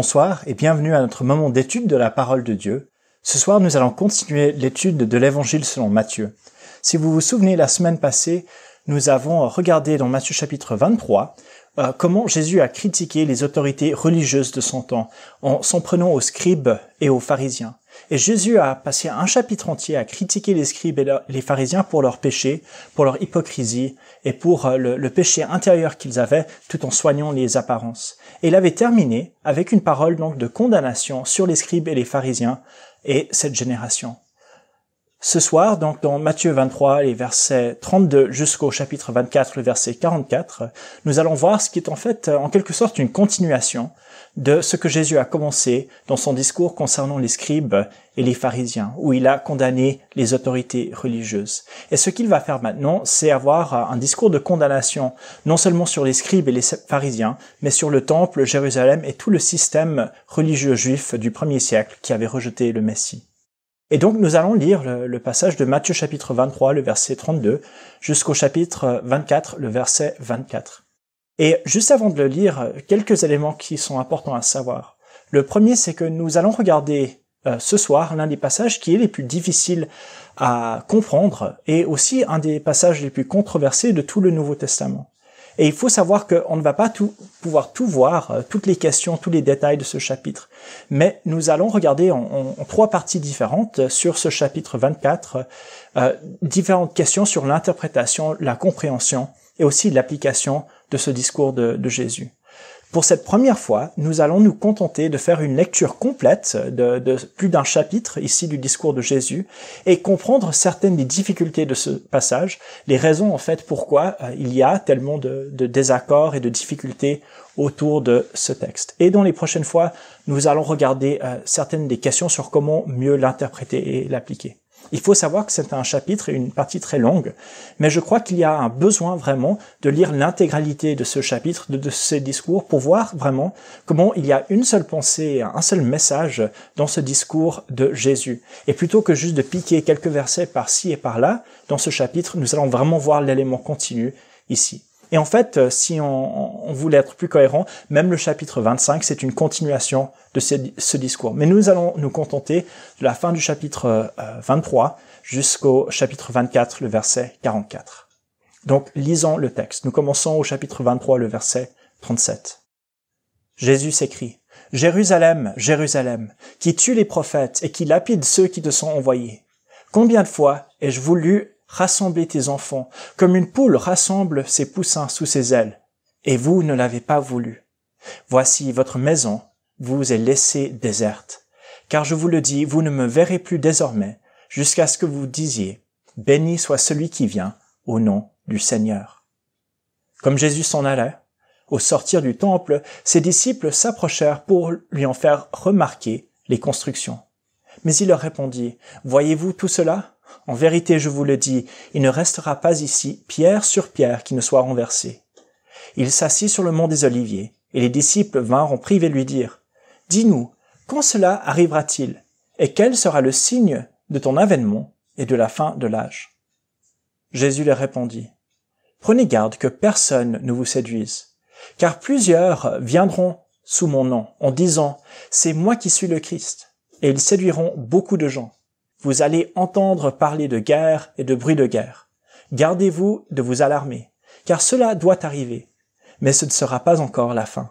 Bonsoir et bienvenue à notre moment d'étude de la parole de Dieu. Ce soir, nous allons continuer l'étude de l'évangile selon Matthieu. Si vous vous souvenez, la semaine passée, nous avons regardé dans Matthieu chapitre 23 euh, comment Jésus a critiqué les autorités religieuses de son temps en s'en prenant aux scribes et aux pharisiens. Et Jésus a passé un chapitre entier à critiquer les scribes et les pharisiens pour leur péché, pour leur hypocrisie et pour euh, le, péché intérieur qu'ils avaient tout en soignant les apparences. Et il avait terminé avec une parole donc de condamnation sur les scribes et les pharisiens et cette génération. Ce soir, donc dans Matthieu 23, les versets 32 jusqu'au chapitre 24, le verset 44, nous allons voir ce qui est en fait en quelque sorte une continuation de ce que Jésus a commencé dans son discours concernant les scribes et les pharisiens, où il a condamné les autorités religieuses. Et ce qu'il va faire maintenant, c'est avoir un discours de condamnation, non seulement sur les scribes et les pharisiens, mais sur le temple, Jérusalem et tout le système religieux juif du premier siècle qui avait rejeté le Messie. Et donc nous allons lire le, passage de Matthieu chapitre 23, le verset 32, jusqu'au chapitre 24, le verset 24. Et juste avant de le lire, quelques éléments qui sont importants à savoir. Le premier, c'est que nous allons regarder euh, ce soir l'un des passages qui est les plus difficiles à comprendre et aussi un des passages les plus controversés de tout le Nouveau Testament. Et il faut savoir qu'on ne va pas tout, pouvoir tout voir, euh, toutes les questions, tous les détails de ce chapitre. Mais nous allons regarder en, trois parties différentes sur ce chapitre 24, euh, différentes questions sur l'interprétation, la compréhension et aussi l'application de ce discours de Jésus. Pour cette première fois, nous allons nous contenter de faire une lecture complète de, plus d'un chapitre ici du discours de Jésus et comprendre certaines des difficultés de ce passage, les raisons en fait pourquoi euh, il y a tellement de, de désaccords et de difficultés autour de ce texte. Et dans les prochaines fois, nous allons regarder euh, certaines des questions sur comment mieux l'interpréter et l'appliquer. Il faut savoir que c'est un chapitre et une partie très longue, mais je crois qu'il y a un besoin vraiment de lire l'intégralité de ce chapitre, de, de ces discours, pour voir vraiment comment il y a une seule pensée, un seul message dans ce discours de Jésus. Et plutôt que juste de piquer quelques versets par-ci et par-là, dans ce chapitre, nous allons vraiment voir l'élément continu ici. Et en fait, euh, si on, voulait être plus cohérent, même le chapitre 25, c'est une continuation de ce, discours. Mais nous allons nous contenter de la fin du chapitre 23 euh, jusqu'au chapitre 24, le verset 44. Donc, lisons le texte. Nous commençons au chapitre 23, le verset 37. Jésus s'écrie, Jérusalem, Jérusalem, qui tue les prophètes et qui lapide ceux qui te sont envoyés. Combien de fois ai-je voulu rassemblez tes enfants, comme une poule rassemble ses poussins sous ses ailes, et vous ne l'avez pas voulu. Voici votre maison vous est laissée déserte. Car je vous le dis, vous ne me verrez plus désormais, jusqu'à ce que vous disiez, Béni soit celui qui vient, au nom du Seigneur. Comme Jésus s'en allait, au sortir du temple, ses disciples s'approchèrent pour lui en faire remarquer les constructions. Mais il leur répondit, Voyez-vous tout cela? En vérité, je vous le dis, il ne restera pas ici pierre sur pierre qui ne soit renversée. Il s'assit sur le mont des Oliviers, et les disciples vinrent en privé lui dire, Dis-nous, quand cela arrivera-t-il, et quel sera le signe de ton avènement et de la fin de l'âge? Jésus leur répondit, Prenez garde que personne ne vous séduise, car plusieurs viendront sous mon nom en disant, C'est moi qui suis le Christ, et ils séduiront beaucoup de gens vous allez entendre parler de guerre et de bruit de guerre. Gardez-vous de vous alarmer, car cela doit arriver, mais ce ne sera pas encore la fin.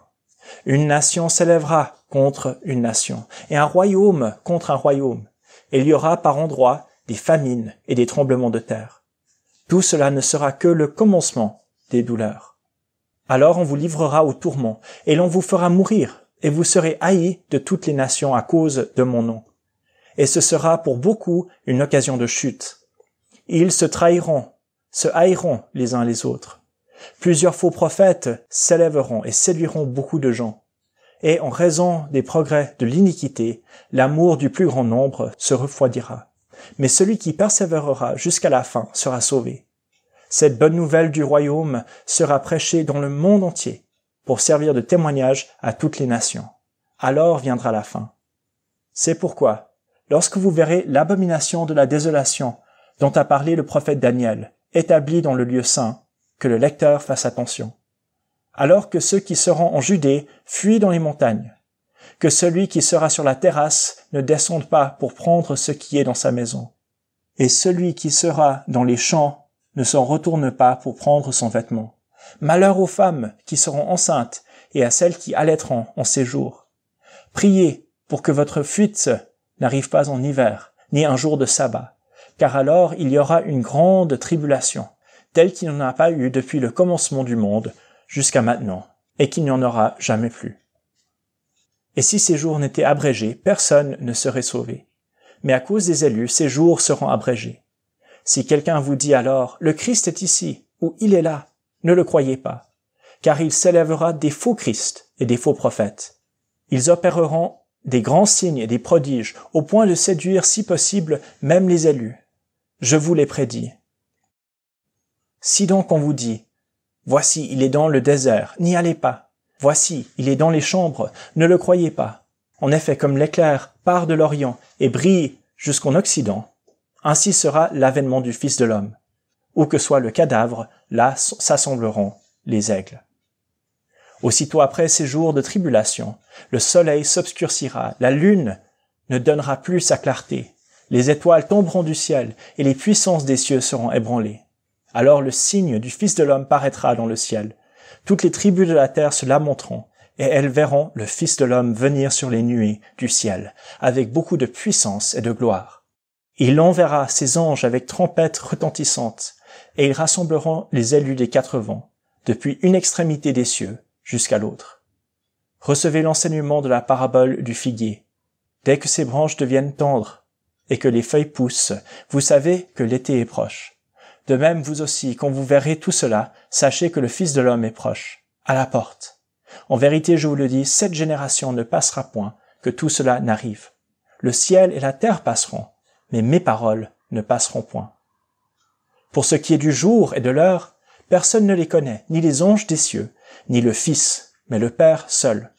Une nation s'élèvera contre une nation, et un royaume contre un royaume, et il y aura par endroits des famines et des tremblements de terre. Tout cela ne sera que le commencement des douleurs. Alors on vous livrera au tourment, et l'on vous fera mourir, et vous serez haïs de toutes les nations à cause de mon nom et ce sera pour beaucoup une occasion de chute. Ils se trahiront, se haïront les uns les autres. Plusieurs faux prophètes s'élèveront et séduiront beaucoup de gens. Et en raison des progrès de l'iniquité, l'amour du plus grand nombre se refroidira. Mais celui qui persévérera jusqu'à la fin sera sauvé. Cette bonne nouvelle du royaume sera prêchée dans le monde entier pour servir de témoignage à toutes les nations. Alors viendra la fin. C'est pourquoi lorsque vous verrez l'abomination de la désolation dont a parlé le prophète Daniel, établie dans le lieu saint, que le lecteur fasse attention. Alors que ceux qui seront en Judée fuient dans les montagnes, que celui qui sera sur la terrasse ne descende pas pour prendre ce qui est dans sa maison. Et celui qui sera dans les champs ne s'en retourne pas pour prendre son vêtement. Malheur aux femmes qui seront enceintes et à celles qui allaiteront en séjour. Priez pour que votre fuite n'arrive pas en hiver, ni un jour de sabbat, car alors il y aura une grande tribulation, telle qu'il n'y en a pas eu depuis le commencement du monde jusqu'à maintenant, et qu'il n'y en aura jamais plus. Et si ces jours n'étaient abrégés, personne ne serait sauvé. Mais à cause des élus, ces jours seront abrégés. Si quelqu'un vous dit alors, le Christ est ici, ou il est là, ne le croyez pas, car il s'élèvera des faux Christ et des faux prophètes. Ils opéreront des grands signes et des prodiges, au point de séduire si possible même les élus. Je vous l'ai prédit. Si donc on vous dit, Voici, il est dans le désert, n'y allez pas. Voici, il est dans les chambres, ne le croyez pas. En effet, comme l'éclair part de l'Orient et brille jusqu'en Occident, ainsi sera l'avènement du Fils de l'homme. Où que soit le cadavre, là s'assembleront les aigles. Aussitôt après ces jours de tribulation, le soleil s'obscurcira, la lune ne donnera plus sa clarté, les étoiles tomberont du ciel, et les puissances des cieux seront ébranlées. Alors le signe du Fils de l'homme paraîtra dans le ciel. Toutes les tribus de la terre se lamenteront, et elles verront le Fils de l'homme venir sur les nuées du ciel, avec beaucoup de puissance et de gloire. Il enverra ses anges avec trompettes retentissantes, et ils rassembleront les élus des quatre vents, depuis une extrémité des cieux jusqu'à l'autre. Recevez l'enseignement de la parabole du figuier. Dès que ses branches deviennent tendres et que les feuilles poussent, vous savez que l'été est proche. De même, vous aussi, quand vous verrez tout cela, sachez que le Fils de l'homme est proche, à la porte. En vérité, je vous le dis, cette génération ne passera point que tout cela n'arrive. Le ciel et la terre passeront, mais mes paroles ne passeront point. Pour ce qui est du jour et de l'heure, personne ne les connaît, ni les anges des cieux, ni le Fils, mais le Père seul.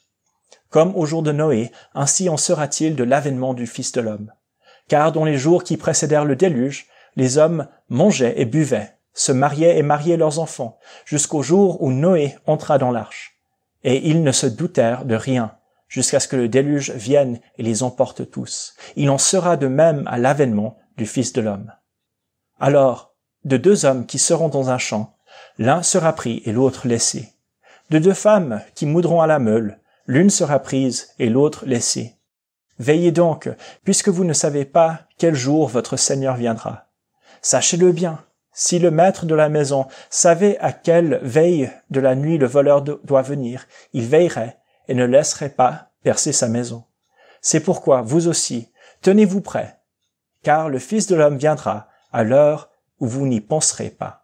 Comme au jour de Noé, ainsi en sera-t-il de l'avènement du Fils de l'homme. Car dans les jours qui précédèrent le déluge, les hommes mangeaient et buvaient, se mariaient et mariaient leurs enfants, jusqu'au jour où Noé entra dans l'arche. Et ils ne se doutèrent de rien, jusqu'à ce que le déluge vienne et les emporte tous. Il en sera de même à l'avènement du Fils de l'homme. Alors, de deux hommes qui seront dans un champ, l'un sera pris et l'autre laissé. De deux femmes qui moudront à la meule, l'une sera prise et l'autre laissée. Veillez donc, puisque vous ne savez pas quel jour votre Seigneur viendra. Sachez-le bien, si le maître de la maison savait à quelle veille de la nuit le voleur doit venir, il veillerait et ne laisserait pas percer sa maison. C'est pourquoi vous aussi, tenez-vous prêts, car le Fils de l'homme viendra à l'heure où vous n'y penserez pas.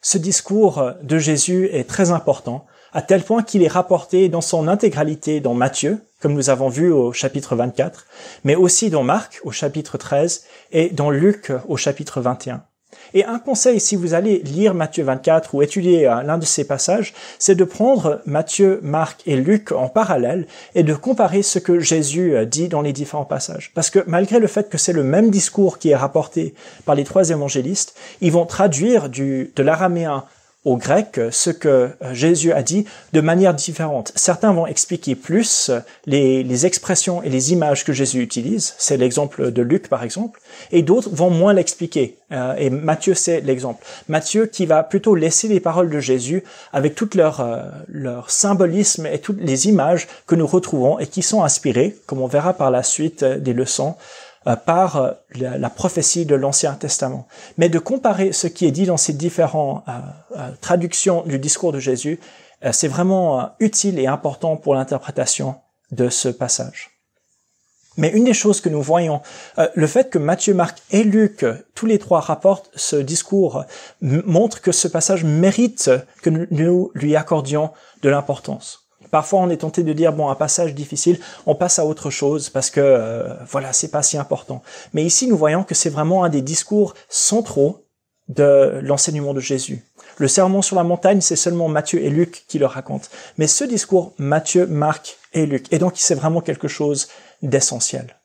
Ce discours de Jésus est très important, à tel point qu'il est rapporté dans son intégralité dans Matthieu, comme nous avons vu au chapitre 24, mais aussi dans Marc au chapitre 13 et dans Luc au chapitre 21. Et un conseil, si vous allez lire Matthieu 24 ou étudier euh, l'un de ces passages, c'est de prendre Matthieu, Marc et Luc en parallèle et de comparer ce que Jésus euh, dit dans les différents passages. Parce que malgré le fait que c'est le même discours qui est rapporté par les trois évangélistes, ils vont traduire du, de l'araméen au grec ce que euh, Jésus a dit de manière différente. Certains vont expliquer plus les, les expressions et les images que Jésus utilise, c'est l'exemple de Luc par exemple, et d'autres vont moins l'expliquer. Euh, et Matthieu c'est l'exemple. Matthieu qui va plutôt laisser les paroles de Jésus avec tout leur, euh, leur symbolisme et toutes les images que nous retrouvons et qui sont inspirées, comme on verra par la suite des leçons, euh, par euh, la, prophétie de l'Ancien Testament. Mais de comparer ce qui est dit dans ces différentes euh, traductions du discours de Jésus, c'est vraiment utile et important pour l'interprétation de ce passage. Mais une des choses que nous voyons, le fait que Matthieu, Marc et Luc, tous les trois rapportent ce discours, montre que ce passage mérite que nous lui accordions de l'importance. Parfois, on est tenté de dire bon, un passage difficile, on passe à autre chose parce que euh, voilà, c'est pas si important. Mais ici, nous voyons que c'est vraiment un des discours centraux de l'enseignement de Jésus. Le sermon sur la montagne, c'est seulement Matthieu et Luc qui le racontent. Mais ce discours, Matthieu, Marc et Luc. Et donc, c'est vraiment quelque chose d'essentiel.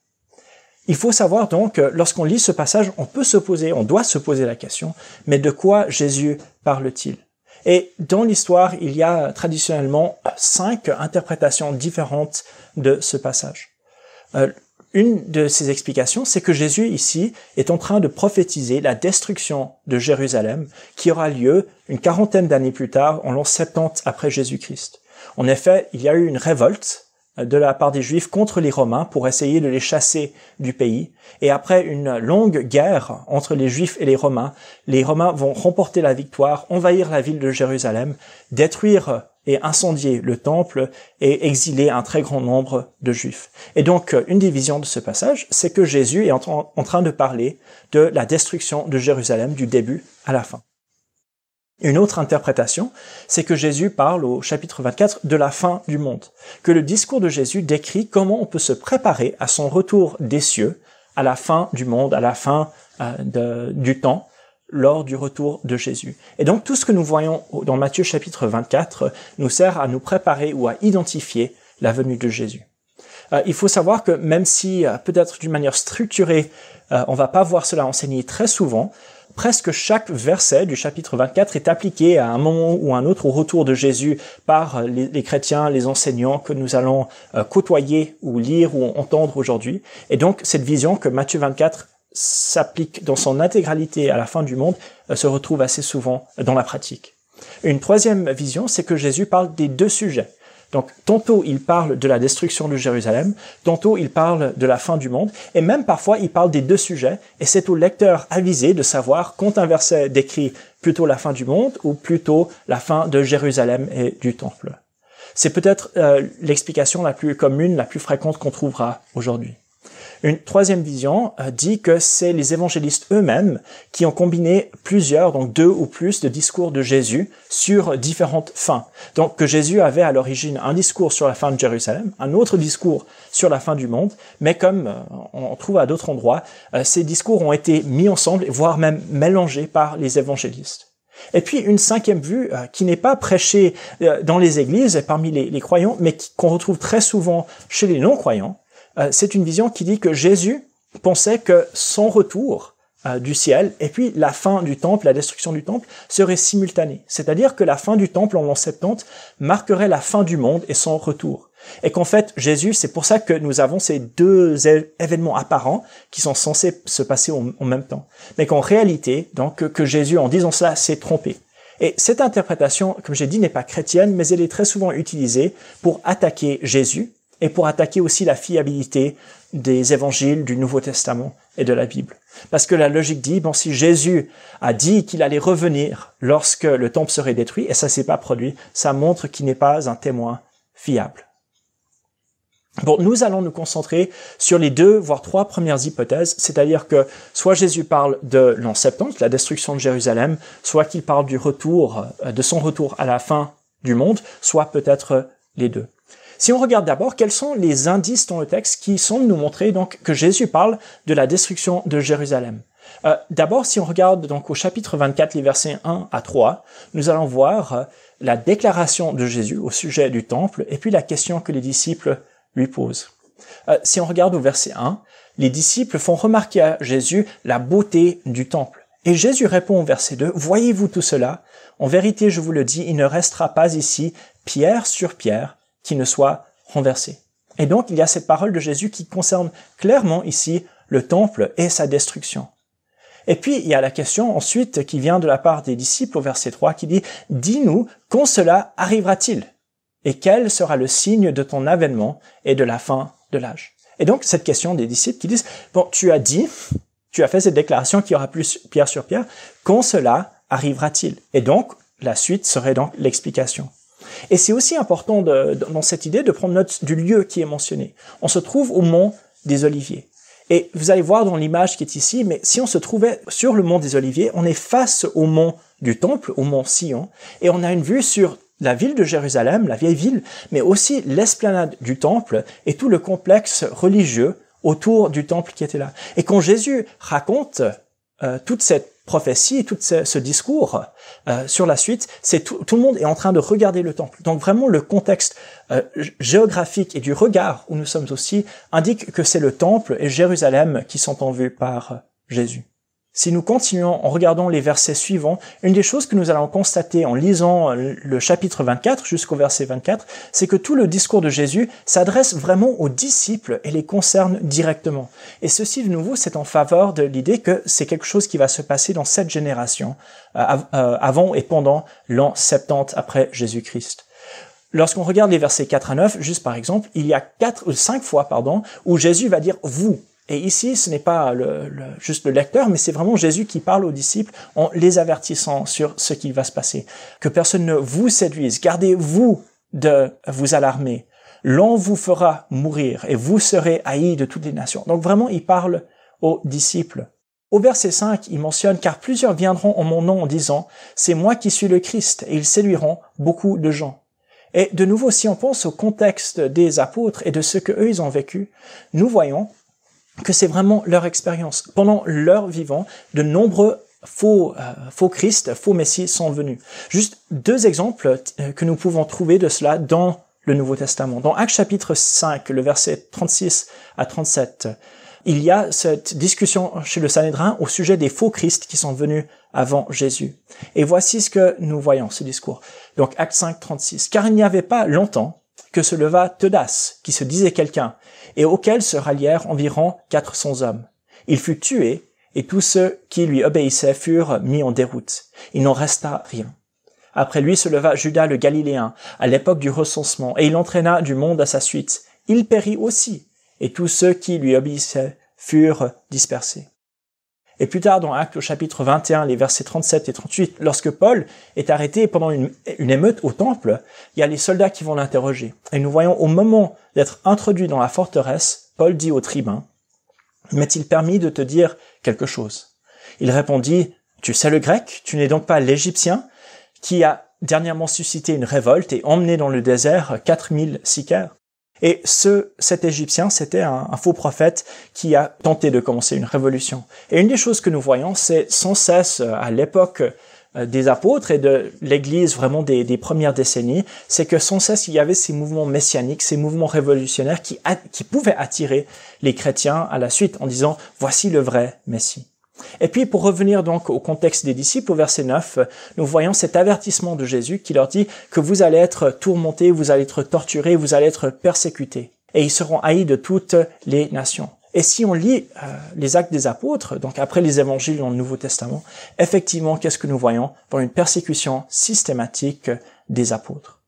Il faut savoir donc, lorsqu'on lit ce passage, on peut se poser, on doit se poser la question, mais de quoi Jésus parle-t-il? Et dans l'histoire, il y a traditionnellement cinq interprétations différentes de ce passage. Euh, une de ces explications, c'est que Jésus ici est en train de prophétiser la destruction de Jérusalem qui aura lieu une quarantaine d'années plus tard, en l'an 70 après Jésus-Christ. En effet, il y a eu une révolte de la part des Juifs contre les Romains pour essayer de les chasser du pays. Et après une longue guerre entre les Juifs et les Romains, les Romains vont remporter la victoire, envahir la ville de Jérusalem, détruire et incendier le temple et exiler un très grand nombre de Juifs. Et donc, une division de ce passage, c'est que Jésus est en, train de parler de la destruction de Jérusalem du début à la fin. Une autre interprétation, c'est que Jésus parle au chapitre 24 de la fin du monde, que le discours de Jésus décrit comment on peut se préparer à son retour des cieux, à la fin du monde, à la fin euh, du temps, lors du retour de Jésus. Et donc tout ce que nous voyons dans Matthieu chapitre 24 nous sert à nous préparer ou à identifier la venue de Jésus. Euh, il faut savoir que même si euh, peut-être d'une manière structurée, on va pas voir cela enseigné très souvent, presque chaque verset du chapitre 24 est appliqué à un moment ou un autre au retour de Jésus par les, chrétiens, les enseignants que nous allons euh, côtoyer ou lire ou entendre aujourd'hui. Et donc cette vision que Matthieu 24 s'applique dans son intégralité à la fin du monde euh, se retrouve assez souvent dans la pratique. Une troisième vision, c'est que Jésus parle des deux sujets. Donc, tantôt il parle de la destruction de Jérusalem, tantôt il parle de la fin du monde, et même parfois il parle des deux sujets, et c'est au lecteur avisé de savoir quand un verset décrit plutôt la fin du monde ou plutôt la fin de Jérusalem et du temple. C'est peut-être euh, l'explication la plus commune, la plus fréquente qu'on trouvera aujourd'hui. Une troisième vision euh, dit que c'est les évangélistes eux-mêmes qui ont combiné plusieurs, donc deux ou plus de discours de Jésus sur différentes fins. Donc que Jésus avait à l'origine un discours sur la fin de Jérusalem, un autre discours sur la fin du monde, mais comme euh, on trouve à d'autres endroits, euh, ces discours ont été mis ensemble, voire même mélangés par les évangélistes. Et puis une cinquième vue qui n'est pas prêchée dans les églises et parmi les, croyants, mais qu'on retrouve très souvent chez les non-croyants, c'est une vision qui dit que Jésus pensait que son retour euh, du ciel et puis la fin du temple, la destruction du temple, serait simultanée. C'est-à-dire que la fin du temple en l'an 70 marquerait la fin du monde et son retour. Et qu'en fait, Jésus, c'est pour ça que nous avons ces deux événements apparents qui sont censés se passer en même temps. Mais qu'en réalité, donc, que Jésus, en disant cela, s'est trompé. Et cette interprétation, comme j'ai dit, n'est pas chrétienne, mais elle est très souvent utilisée pour attaquer Jésus et pour attaquer aussi la fiabilité des évangiles du Nouveau Testament et de la Bible. Parce que la logique dit, bon, si Jésus a dit qu'il allait revenir lorsque le temple serait détruit, et ça s'est pas produit, ça montre qu'il n'est pas un témoin fiable. Bon, nous allons nous concentrer sur les deux, voire trois premières hypothèses, c'est-à-dire que soit Jésus parle de l'an 70, la destruction de Jérusalem, soit qu'il parle du retour, euh, de son retour à la fin du monde, soit peut-être les deux. Si on regarde d'abord quels sont les indices dans le texte qui semblent nous montrer donc que Jésus parle de la destruction de Jérusalem? Euh, d'abord, si on regarde donc au chapitre 24, les versets 1 à 3, nous allons voir euh, la déclaration de Jésus au sujet du temple et puis la question que les disciples lui posent. Euh, si on regarde au verset 1, les disciples font remarquer à Jésus la beauté du temple. Et Jésus répond au verset 2, Voyez-vous tout cela? En vérité, je vous le dis, il ne restera pas ici pierre sur pierre qui ne soit renversé. Et donc, il y a cette parole de Jésus qui concerne clairement ici le temple et sa destruction. Et puis, il y a la question ensuite qui vient de la part des disciples au verset 3 qui dit, Dis-nous quand cela arrivera-t-il? Et quel sera le signe de ton avènement et de la fin de l'âge? Et donc, cette question des disciples qui disent, Bon, tu as dit, tu as fait cette déclaration qu'il y aura plus pierre sur pierre, quand cela arrivera-t-il? Et donc, la suite serait donc l'explication. Et c'est aussi important dans cette idée de prendre note du lieu qui est mentionné. On se trouve au mont des Oliviers. Et vous allez voir dans l'image qui est ici, mais si on se trouvait sur le mont des Oliviers, on est face au mont du Temple, au mont Sion, et on a une vue sur la ville de Jérusalem, la vieille ville, mais aussi l'esplanade du Temple et tout le complexe religieux autour du Temple qui était là. Et quand Jésus raconte euh, toute cette prophétie et tout ce, discours euh, sur la suite, c'est tout, le monde est en train de regarder le temple. Donc vraiment le contexte euh, géographique et du regard où nous sommes aussi indique que c'est le temple et Jérusalem qui sont en vue par Jésus. Si nous continuons en regardant les versets suivants, une des choses que nous allons constater en lisant le chapitre 24 jusqu'au verset 24, c'est que tout le discours de Jésus s'adresse vraiment aux disciples et les concerne directement. Et ceci, de nouveau, c'est en faveur de l'idée que c'est quelque chose qui va se passer dans cette génération, euh, euh, avant et pendant l'an 70 après Jésus-Christ. Lorsqu'on regarde les versets 4 à 9, juste par exemple, il y a quatre ou cinq fois, pardon, où Jésus va dire vous et ici, ce n'est pas le, juste le lecteur, mais c'est vraiment Jésus qui parle aux disciples en les avertissant sur ce qui va se passer. Que personne ne vous séduise. Gardez-vous de vous alarmer. L'on vous fera mourir et vous serez haïs de toutes les nations. Donc vraiment, il parle aux disciples. Au verset 5, il mentionne, car plusieurs viendront en mon nom en disant, c'est moi qui suis le Christ, et ils séduiront beaucoup de gens. Et de nouveau, si on pense au contexte des apôtres et de ce que eux ils ont vécu, nous voyons que c'est vraiment leur expérience. Pendant leur vivant, de nombreux faux, euh, faux Christ, faux Messie sont venus. Juste deux exemples euh, que nous pouvons trouver de cela dans le Nouveau Testament. Dans Actes chapitre 5, le verset 36 à 37, il y a cette discussion chez le Sanhédrin au sujet des faux Christ qui sont venus avant Jésus. Et voici ce que nous voyons, ce discours. Donc Acte 5, 36. Car il n'y avait pas longtemps que se leva Teudas, qui se disait quelqu'un, et auquel se rallièrent environ quatre cents hommes. Il fut tué, et tous ceux qui lui obéissaient furent mis en déroute. Il n'en resta rien. Après lui se leva Judas le Galiléen, à l'époque du recensement, et il entraîna du monde à sa suite. Il périt aussi, et tous ceux qui lui obéissaient furent dispersés. Et plus tard, dans Actes au chapitre 21, les versets 37 et 38, lorsque Paul est arrêté pendant une, émeute au temple, il y a les soldats qui vont l'interroger. Et nous voyons au moment d'être introduit dans la forteresse, Paul dit au tribun, M'est-il permis de te dire quelque chose? Il répondit, Tu sais le grec, tu n'es donc pas l'Égyptien, qui a dernièrement suscité une révolte et emmené dans le désert 4000 sicaires et ce, cet Égyptien, c'était un, faux prophète qui a tenté de commencer une révolution. Et une des choses que nous voyons, c'est sans cesse euh, à l'époque euh, des apôtres et de l'Église vraiment des, premières décennies, c'est que sans cesse il y avait ces mouvements messianiques, ces mouvements révolutionnaires qui, qui pouvaient attirer les chrétiens à la suite en disant voici le vrai Messie. Et puis pour revenir donc au contexte des disciples, au verset 9, nous voyons cet avertissement de Jésus qui leur dit que vous allez être tourmentés, vous allez être torturés, vous allez être persécutés. Et ils seront haïs de toutes les nations. Et si on lit euh, les actes des apôtres, donc après les évangiles dans le Nouveau Testament, effectivement, qu'est-ce que nous voyons Dans une persécution systématique des apôtres?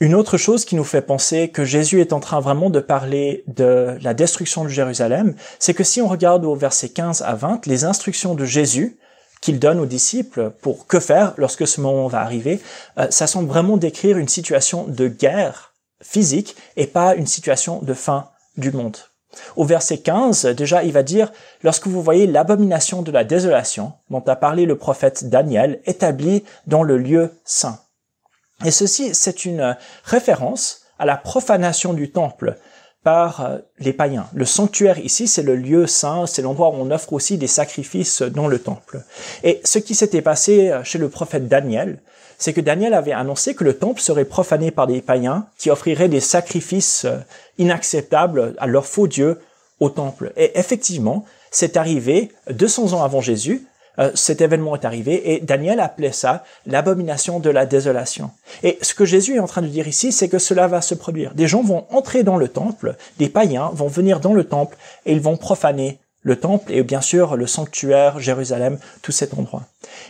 Une autre chose qui nous fait penser que Jésus est en train vraiment de parler de la destruction de Jérusalem, c'est que si on regarde au verset 15 à 20, les instructions de Jésus qu'il donne aux disciples pour que faire lorsque ce moment va arriver, euh, ça semble vraiment décrire une situation de guerre physique et pas une situation de fin du monde. Au verset 15, déjà, il va dire, lorsque vous voyez l'abomination de la désolation dont a parlé le prophète Daniel établie dans le lieu saint. Et ceci, c'est une référence à la profanation du temple par euh, les païens. Le sanctuaire ici, c'est le lieu saint, c'est l'endroit où on offre aussi des sacrifices dans le temple. Et ce qui s'était passé euh, chez le prophète Daniel, c'est que Daniel avait annoncé que le temple serait profané par des païens qui offriraient des sacrifices euh, inacceptables à leurs faux dieux au temple. Et effectivement, c'est arrivé 200 ans avant Jésus, euh, cet événement est arrivé et Daniel appelait ça l'abomination de la désolation. Et ce que Jésus est en train de dire ici, c'est que cela va se produire. Des gens vont entrer dans le temple, des païens vont venir dans le temple et ils vont profaner le temple et bien sûr le sanctuaire, Jérusalem, tout cet endroit.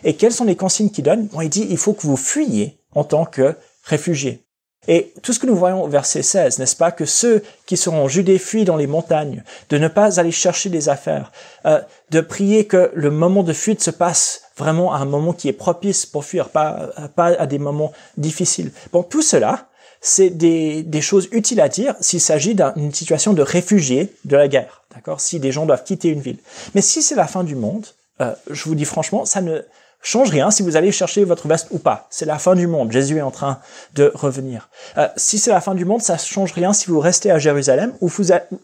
Et quelles sont les consignes qu'il donne? Bon, Il dit il faut que vous fuyiez en tant que réfugiés. Et tout ce que nous voyons au verset 16, n'est-ce pas, que ceux qui seront judés fuient dans les montagnes, de ne pas aller chercher des affaires, euh, de prier que le moment de fuite se passe vraiment à un moment qui est propice pour fuir, pas, pas à des moments difficiles. Bon, tout cela, c'est des, des choses utiles à dire s'il s'agit d'une situation de réfugiés de la guerre, d'accord Si des gens doivent quitter une ville. Mais si c'est la fin du monde, euh, je vous dis franchement, ça ne change rien si vous allez chercher votre veste ou pas. C'est la fin du monde. Jésus est en train de revenir. Euh, si c'est la fin du monde, ça change rien si vous restez à Jérusalem ou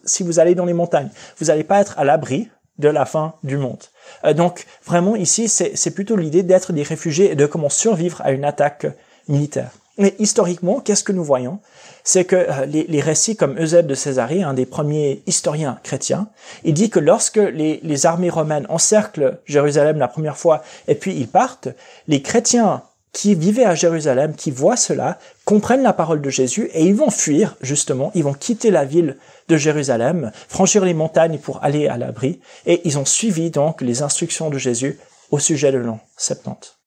si vous allez dans les montagnes. Vous n'allez pas être à l'abri de la fin du monde. Euh, donc vraiment ici, c'est plutôt l'idée d'être des réfugiés et de comment survivre à une attaque militaire. Mais historiquement, qu'est-ce que nous voyons? C'est que euh, les, récits comme Eusèbe de Césarée, un des premiers historiens chrétiens, il dit que lorsque les, armées romaines encerclent Jérusalem la première fois et puis ils partent, les chrétiens qui vivaient à Jérusalem, qui voient cela, comprennent la parole de Jésus et ils vont fuir, justement, ils vont quitter la ville de Jérusalem, franchir les montagnes pour aller à l'abri, et ils ont suivi donc les instructions de Jésus au sujet de l'an 70.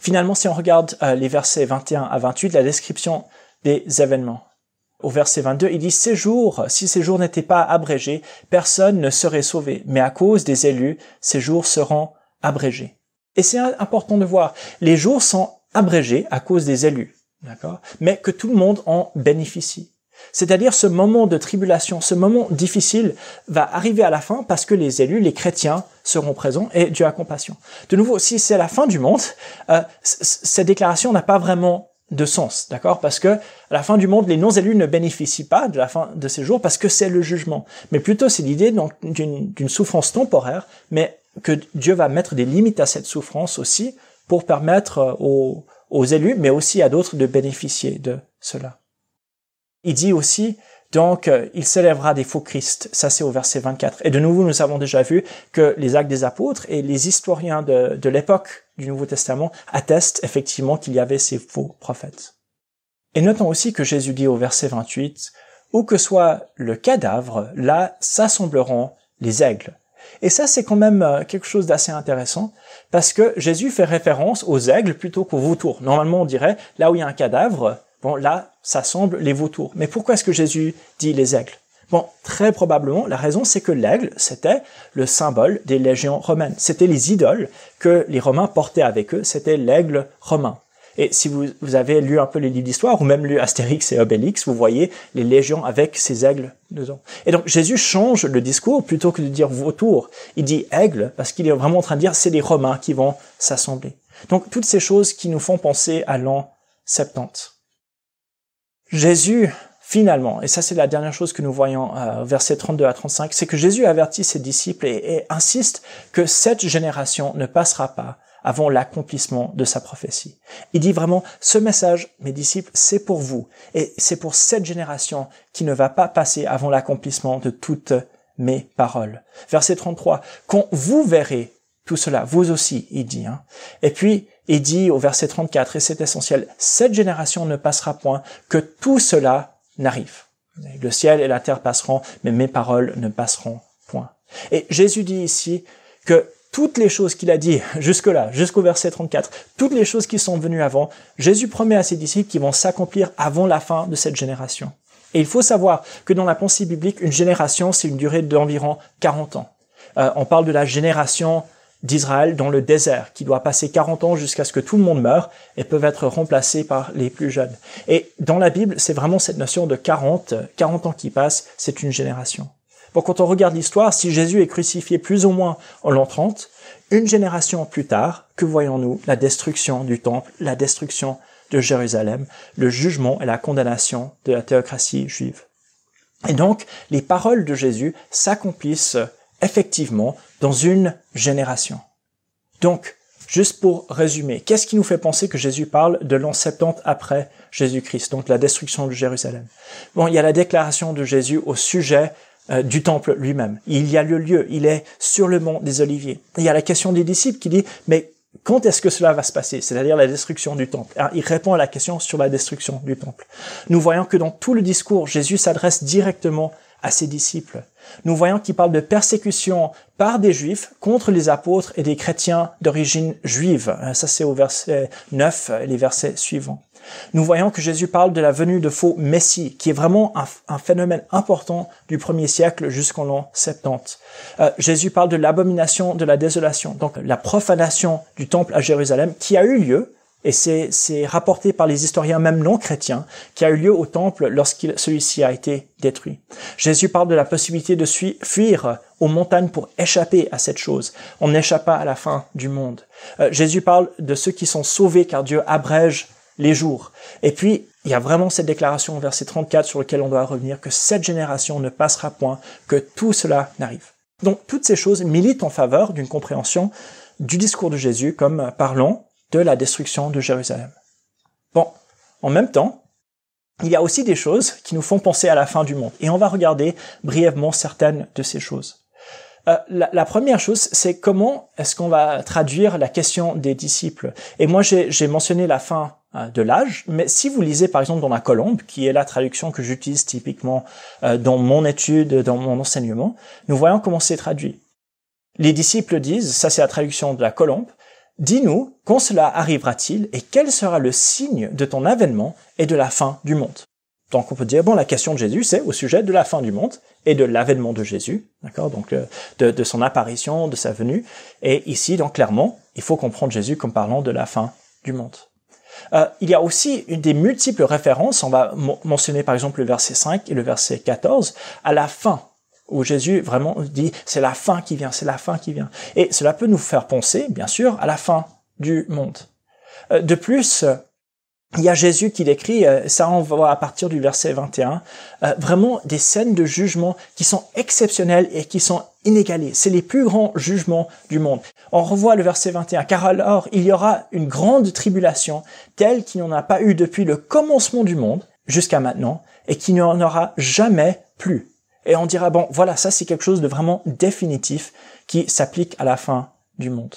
Finalement, si on regarde euh, les versets 21 à 28, la description des événements. Au verset 22, il dit, ces jours, si ces jours n'étaient pas abrégés, personne ne serait sauvé, mais à cause des élus, ces jours seront abrégés. Et c'est important de voir, les jours sont abrégés à cause des élus, d'accord, mais que tout le monde en bénéficie. C'est-à-dire ce moment de tribulation, ce moment difficile va arriver à la fin parce que les élus, les chrétiens seront présents et Dieu a compassion. De nouveau, si c'est la fin du monde, euh, cette déclaration n'a pas vraiment de sens, d'accord? Parce que à la fin du monde, les non-élus ne bénéficient pas de la fin de ces jours parce que c'est le jugement. Mais plutôt, c'est l'idée d'une souffrance temporaire, mais que Dieu va mettre des limites à cette souffrance aussi pour permettre euh, aux, aux élus, mais aussi à d'autres de bénéficier de cela. Il dit aussi, donc, euh, il s'élèvera des faux Christ. Ça, c'est au verset 24. Et de nouveau, nous avons déjà vu que les actes des apôtres et les historiens de, de l'époque du Nouveau Testament attestent effectivement qu'il y avait ces faux prophètes. Et notons aussi que Jésus dit au verset 28, où que soit le cadavre, là s'assembleront les aigles. Et ça, c'est quand même euh, quelque chose d'assez intéressant, parce que Jésus fait référence aux aigles plutôt qu'aux vautours. Normalement, on dirait, là où il y a un cadavre, bon, là, ça semble les vautours. Mais pourquoi est-ce que Jésus dit les aigles? Bon, très probablement, la raison, c'est que l'aigle, c'était le symbole des légions romaines. C'était les idoles que les Romains portaient avec eux, c'était l'aigle romain. Et si vous, vous, avez lu un peu les livres d'histoire, ou même lu Astérix et Obélix, vous voyez les légions avec ces aigles dedans. Et donc Jésus change le discours, plutôt que de dire vautour, il dit aigle, parce qu'il est vraiment en train de dire c'est les Romains qui vont s'assembler. Donc toutes ces choses qui nous font penser à l'an 70. Jésus, finalement, et ça c'est la dernière chose que nous voyons euh, versets 32 à 35, c'est que Jésus avertit ses disciples et insiste que cette génération ne passera pas avant l'accomplissement de sa prophétie. Il dit vraiment, ce message, mes disciples, c'est pour vous, et c'est pour cette génération qui ne va pas passer avant l'accomplissement de toutes mes paroles. Verset 33, quand vous verrez tout cela, vous aussi, il dit. Hein. Et puis, il dit au verset 34, et c'est essentiel, cette génération ne passera point que tout cela n'arrive. Le ciel et la terre passeront, mais mes paroles ne passeront point. Et Jésus dit ici que toutes les choses qu'il a dit jusque-là, jusqu'au verset 34, toutes les choses qui sont venues avant, Jésus promet à ses disciples qu'ils vont s'accomplir avant la fin de cette génération. Et il faut savoir que dans la pensée biblique, une génération, c'est une durée d'environ 40 ans. Euh, on parle de la génération d'Israël dans le désert, qui doit passer 40 ans jusqu'à ce que tout le monde meure et peuvent être remplacés par les plus jeunes. Et dans la Bible, c'est vraiment cette notion de 40, 40 ans qui passent, c'est une génération. Bon, quand on regarde l'histoire, si Jésus est crucifié plus ou moins en l'an 30, une génération plus tard, que voyons-nous? La destruction du temple, la destruction de Jérusalem, le jugement et la condamnation de la théocratie juive. Et donc, les paroles de Jésus s'accomplissent effectivement dans une génération. Donc, juste pour résumer, qu'est-ce qui nous fait penser que Jésus parle de l'an 70 après Jésus-Christ, donc la destruction de Jérusalem? Bon, il y a la déclaration de Jésus au sujet euh, du temple lui-même. Il y a le lieu, il est sur le mont des Oliviers. Il y a la question des disciples qui dit, mais quand est-ce que cela va se passer? C'est-à-dire la destruction du temple. il répond à la question sur la destruction du temple. Nous voyons que dans tout le discours, Jésus s'adresse directement à ses disciples. Nous voyons qu'il parle de persécution par des juifs contre les apôtres et des chrétiens d'origine juive. Ça, c'est au verset 9, les versets suivants nous voyons que Jésus parle de la venue de faux messies, qui est vraiment un, phénomène important du premier siècle jusqu'en l'an 70. Euh, Jésus parle de l'abomination de la désolation, donc la profanation du temple à Jérusalem, qui a eu lieu, et c'est rapporté par les historiens même non chrétiens, qui a eu lieu au temple lorsque celui-ci a été détruit. Jésus parle de la possibilité de fuir aux montagnes pour échapper à cette chose. On n'échappe pas à la fin du monde. Euh, Jésus parle de ceux qui sont sauvés car Dieu abrège les jours. Et puis, il y a vraiment cette déclaration au verset 34 sur lequel on doit revenir, que cette génération ne passera point, que tout cela n'arrive. Donc, toutes ces choses militent en faveur d'une compréhension du discours de Jésus comme parlant de la destruction de Jérusalem. Bon, en même temps, il y a aussi des choses qui nous font penser à la fin du monde. Et on va regarder brièvement certaines de ces choses. Euh, la, première chose, c'est comment est-ce qu'on va traduire la question des disciples. Et moi, j'ai mentionné la fin euh, de l'âge, mais si vous lisez par exemple dans la colombe, qui est la traduction que j'utilise typiquement euh, dans mon étude, dans mon enseignement, nous voyons comment c'est traduit. Les disciples disent, ça c'est la traduction de la colombe, Dis-nous quand cela arrivera-t-il et quel sera le signe de ton avènement et de la fin du monde. Donc on peut dire, bon, la question de Jésus, c'est au sujet de la fin du monde et de l'avènement de Jésus, d'accord Donc euh, de, son apparition, de sa venue. Et ici, donc clairement, il faut comprendre Jésus comme parlant de la fin du monde. Euh, il y a aussi une des multiples références, on va mentionner par exemple le verset 5 et le verset 14, à la fin où Jésus vraiment dit c'est la fin qui vient, c'est la fin qui vient. Et cela peut nous faire penser, bien sûr, à la fin du monde. Euh, de plus, il y a Jésus qui décrit, euh, ça on voit à partir du verset 21, euh, vraiment des scènes de jugement qui sont exceptionnelles et qui sont inégalées. C'est les plus grands jugements du monde. On revoit le verset 21, car alors il y aura une grande tribulation telle qu'il n'y en a pas eu depuis le commencement du monde jusqu'à maintenant et qu'il n'y en aura jamais plus et on dira, bon, voilà, ça c'est quelque chose de vraiment définitif qui s'applique à la fin du monde.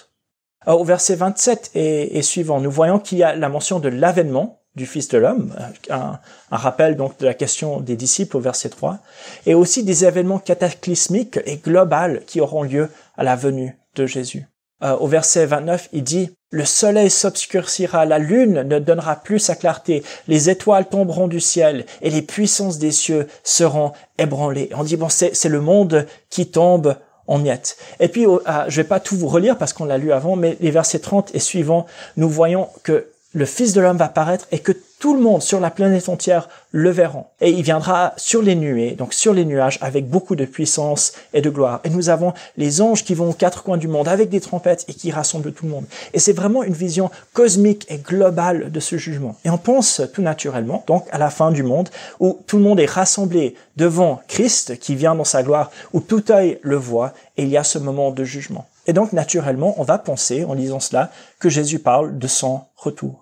au verset 27 et, suivant, nous voyons qu'il y a la mention de l'avènement du Fils de l'homme, euh, un, un, rappel donc de la question des disciples au verset 3, et aussi des événements cataclysmiques et globaux qui auront lieu à la venue de Jésus. Euh, au verset 29, il dit, le soleil s'obscurcira, la lune ne donnera plus sa clarté, les étoiles tomberont du ciel et les puissances des cieux seront ébranlées. On dit, bon, c'est le monde qui tombe en miettes. Et puis, ah, je vais pas tout vous relire parce qu'on l'a lu avant, mais les versets 30 et suivants, nous voyons que le Fils de l'homme va paraître et que tout le monde sur la planète entière le verront. Et il viendra sur les nuées, donc sur les nuages, avec beaucoup de puissance et de gloire. Et nous avons les anges qui vont aux quatre coins du monde avec des trompettes et qui rassemblent tout le monde. Et c'est vraiment une vision cosmique et globale de ce jugement. Et on pense tout naturellement, donc, à la fin du monde, où tout le monde est rassemblé devant Christ qui vient dans sa gloire, où tout œil le voit, et il y a ce moment de jugement. Et donc, naturellement, on va penser, en lisant cela, que Jésus parle de son retour.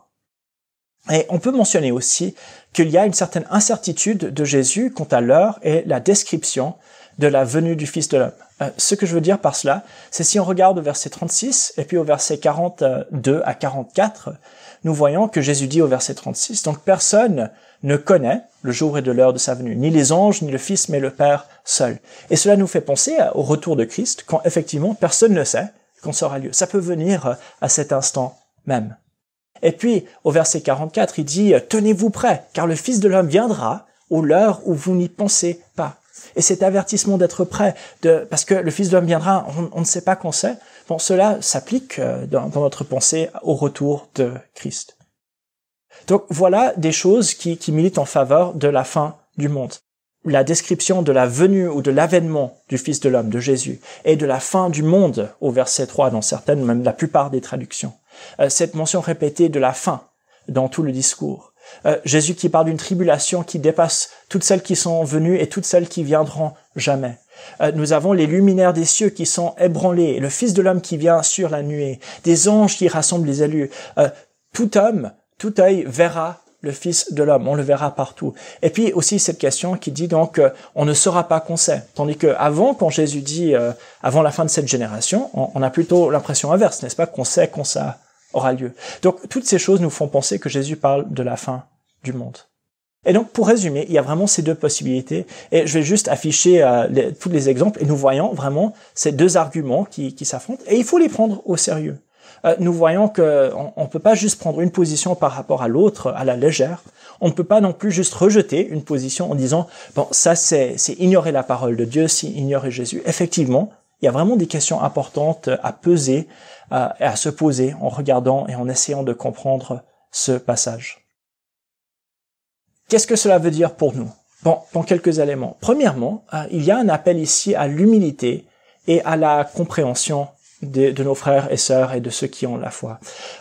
Et on peut mentionner aussi qu'il y a une certaine incertitude de Jésus quant à l'heure et la description de la venue du Fils de l'homme. Euh, ce que je veux dire par cela, c'est si on regarde au verset 36 et puis au verset 42 à 44, nous voyons que Jésus dit au verset 36, donc personne ne connaît le jour et de l'heure de sa venue, ni les anges, ni le Fils, mais le Père seul. Et cela nous fait penser au retour de Christ, quand effectivement personne ne sait quand sera lieu. Ça peut venir à cet instant même. Et puis, au verset 44, il dit, tenez-vous prêts, car le Fils de l'homme viendra au l'heure où vous n'y pensez pas. Et cet avertissement d'être prêt, de, parce que le Fils de l'homme viendra, on, ne sait pas quand c'est. Bon, cela s'applique euh, dans, notre pensée au retour de Christ. Donc voilà des choses qui, qui militent en faveur de la fin du monde. La description de la venue ou de l'avènement du Fils de l'homme, de Jésus, et de la fin du monde au verset 3 dans certaines, même la plupart des traductions. Euh, cette mention répétée de la fin dans tout le discours. Euh, Jésus qui parle d'une tribulation qui dépasse toutes celles qui sont venues et toutes celles qui viendront jamais. Euh, nous avons les luminaires des cieux qui sont ébranlés, le Fils de l'homme qui vient sur la nuée, des anges qui rassemblent les élus. tout homme, tout œil verra le Fils de l'homme, on le verra partout. Et puis aussi cette question qui dit donc on ne saura pas qu'on sait, tandis que avant, quand Jésus dit avant la fin de cette génération, on, on a plutôt l'impression inverse, n'est-ce pas, qu'on sait qu'on ça aura lieu. Donc toutes ces choses nous font penser que Jésus parle de la fin du monde. Et donc pour résumer, il y a vraiment ces deux possibilités, et je vais juste afficher euh, tous les exemples, et nous voyons vraiment ces deux arguments qui, qui s'affrontent, et il faut les prendre au sérieux. Euh, nous voyons qu'on ne peut pas juste prendre une position par rapport à l'autre à la légère. On ne peut pas non plus juste rejeter une position en disant bon ça c'est ignorer la parole de Dieu, c'est ignorer Jésus. Effectivement, il y a vraiment des questions importantes à peser et à se poser en regardant et en essayant de comprendre ce passage. Qu'est-ce que cela veut dire pour nous Bon, dans quelques éléments? Premièrement, euh, il y a un appel ici à l'humilité et à la compréhension de, nos frères et sœurs et de ceux qui ont la foi.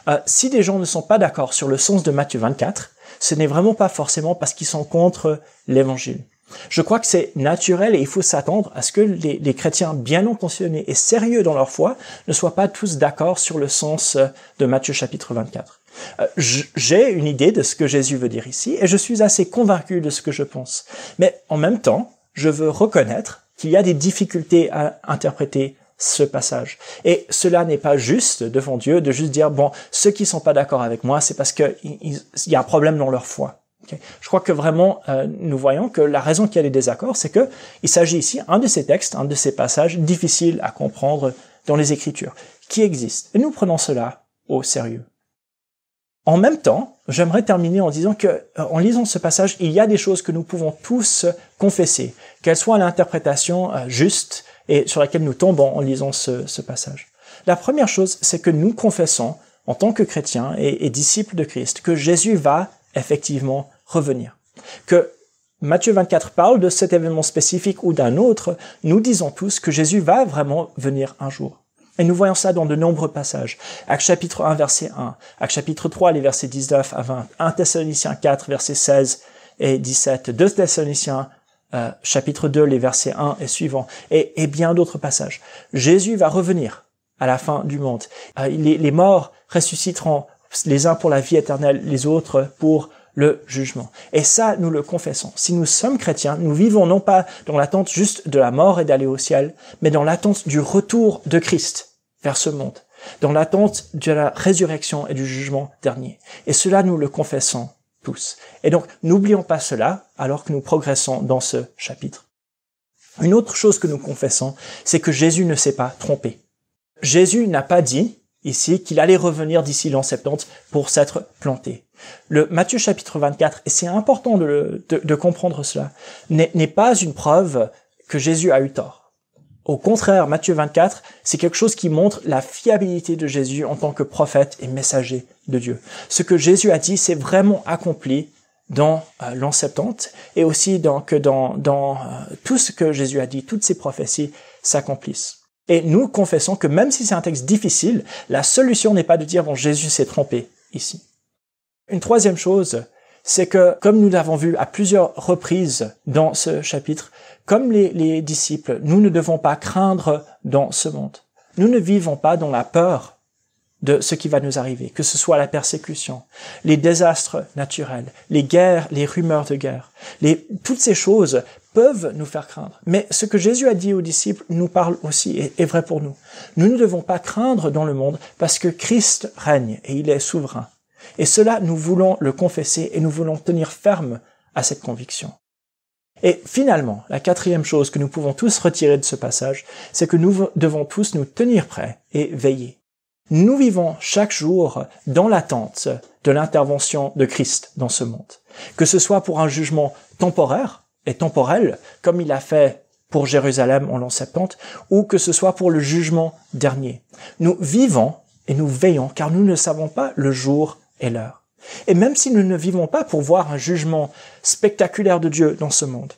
Euh, si des gens ne sont pas d'accord sur le sens de Matthieu 24, ce n'est vraiment pas forcément parce qu'ils sont contre l'évangile. Je crois que c'est naturel et il faut s'attendre à ce que les, chrétiens bien intentionnés et sérieux dans leur foi ne soient pas tous d'accord sur le sens de Matthieu chapitre 24. Euh, j'ai une idée de ce que Jésus veut dire ici et je suis assez convaincu de ce que je pense. Mais en même temps, je veux reconnaître qu'il y a des difficultés à interpréter ce passage. Et cela n'est pas juste devant Dieu de juste dire, bon, ceux qui sont pas d'accord avec moi, c'est parce qu'il y a un problème dans leur foi. Je crois que vraiment, euh, nous voyons que la raison qu'il y a des désaccords, c'est que il s'agit ici un de ces textes, un de ces passages difficiles à comprendre dans les Écritures, qui existent. Et nous prenons cela au sérieux. En même temps, j'aimerais terminer en disant que, euh, en lisant ce passage, il y a des choses que nous pouvons tous confesser, qu'elles soient l'interprétation euh, juste et sur laquelle nous tombons en lisant ce, passage. La première chose, c'est que nous confessons, en tant que chrétiens et, et disciples de Christ, que Jésus va effectivement revenir. Que Matthieu 24 parle de cet événement spécifique ou d'un autre, nous disons tous que Jésus va vraiment venir un jour. Et nous voyons ça dans de nombreux passages. Acte chapitre 1, verset 1. Acte chapitre 3, les versets 19 à 20. 1 Thessaloniciens 4, versets 16 et 17. 2 Thessaloniciens euh, chapitre 2, les versets 1 et suivants. Et, et bien d'autres passages. Jésus va revenir à la fin du monde. Euh, les, les morts ressusciteront les uns pour la vie éternelle, les autres pour le jugement. Et ça, nous le confessons. Si nous sommes chrétiens, nous vivons non pas dans l'attente juste de la mort et d'aller au ciel, mais dans l'attente du retour de Christ vers ce monde, dans l'attente de la résurrection et du jugement dernier. Et cela, nous le confessons tous. Et donc, n'oublions pas cela alors que nous progressons dans ce chapitre. Une autre chose que nous confessons, c'est que Jésus ne s'est pas trompé. Jésus n'a pas dit, ici qu'il allait revenir d'ici l'an 70 pour s'être planté. Le Matthieu chapitre 24, et c'est important de, de, comprendre cela, n'est pas une preuve que Jésus a eu tort. Au contraire, Matthieu 24, c'est quelque chose qui montre la fiabilité de Jésus en tant que prophète et messager de Dieu. Ce que Jésus a dit, c'est vraiment accompli dans euh, l'an 70 et aussi dans, que dans, dans euh, tout ce que Jésus a dit, toutes ces prophéties s'accomplissent. Et nous confessons que même si c'est un texte difficile, la solution n'est pas de dire, bon, Jésus s'est trompé ici. Une troisième chose, c'est que, comme nous l'avons vu à plusieurs reprises dans ce chapitre, comme les, les, disciples, nous ne devons pas craindre dans ce monde. Nous ne vivons pas dans la peur de ce qui va nous arriver, que ce soit la persécution, les désastres naturels, les guerres, les rumeurs de guerre. Toutes ces choses peuvent nous faire craindre. Mais ce que Jésus a dit aux disciples nous parle aussi et est vrai pour nous. Nous ne devons pas craindre dans le monde parce que Christ règne et il est souverain. Et cela, nous voulons le confesser et nous voulons tenir ferme à cette conviction. Et finalement, la quatrième chose que nous pouvons tous retirer de ce passage, c'est que nous devons tous nous tenir prêts et veiller. Nous vivons chaque jour dans l'attente de l'intervention de Christ dans ce monde. Que ce soit pour un jugement temporaire et temporel, comme il a fait pour Jérusalem en l'an 70, ou que ce soit pour le jugement dernier. Nous vivons et nous veillons car nous ne savons pas le jour et l'heure. Et même si nous ne vivons pas pour voir un jugement spectaculaire de Dieu dans ce monde,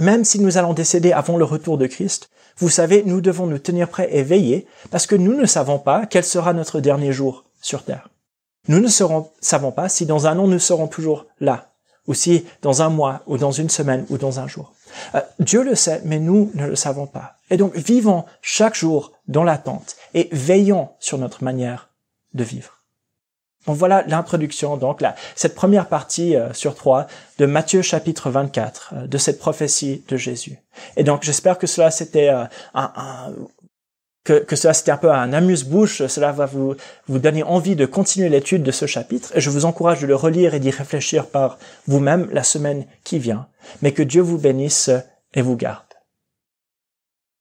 même si nous allons décéder avant le retour de Christ, vous savez, nous devons nous tenir prêts et veiller parce que nous ne savons pas quel sera notre dernier jour sur Terre. Nous ne savons pas si dans un an nous serons toujours là, ou si dans un mois, ou dans une semaine, ou dans un jour. Euh, Dieu le sait, mais nous ne le savons pas. Et donc vivons chaque jour dans l'attente et veillons sur notre manière de vivre. Donc voilà l'introduction, donc là, cette première partie euh, sur trois de Matthieu chapitre 24, euh, de cette prophétie de Jésus. Et donc j'espère que cela c'était euh, un, un, que, que cela c'était un peu un amuse-bouche, cela va vous, vous donner envie de continuer l'étude de ce chapitre, et je vous encourage de le relire et d'y réfléchir par vous-même la semaine qui vient. Mais que Dieu vous bénisse et vous garde.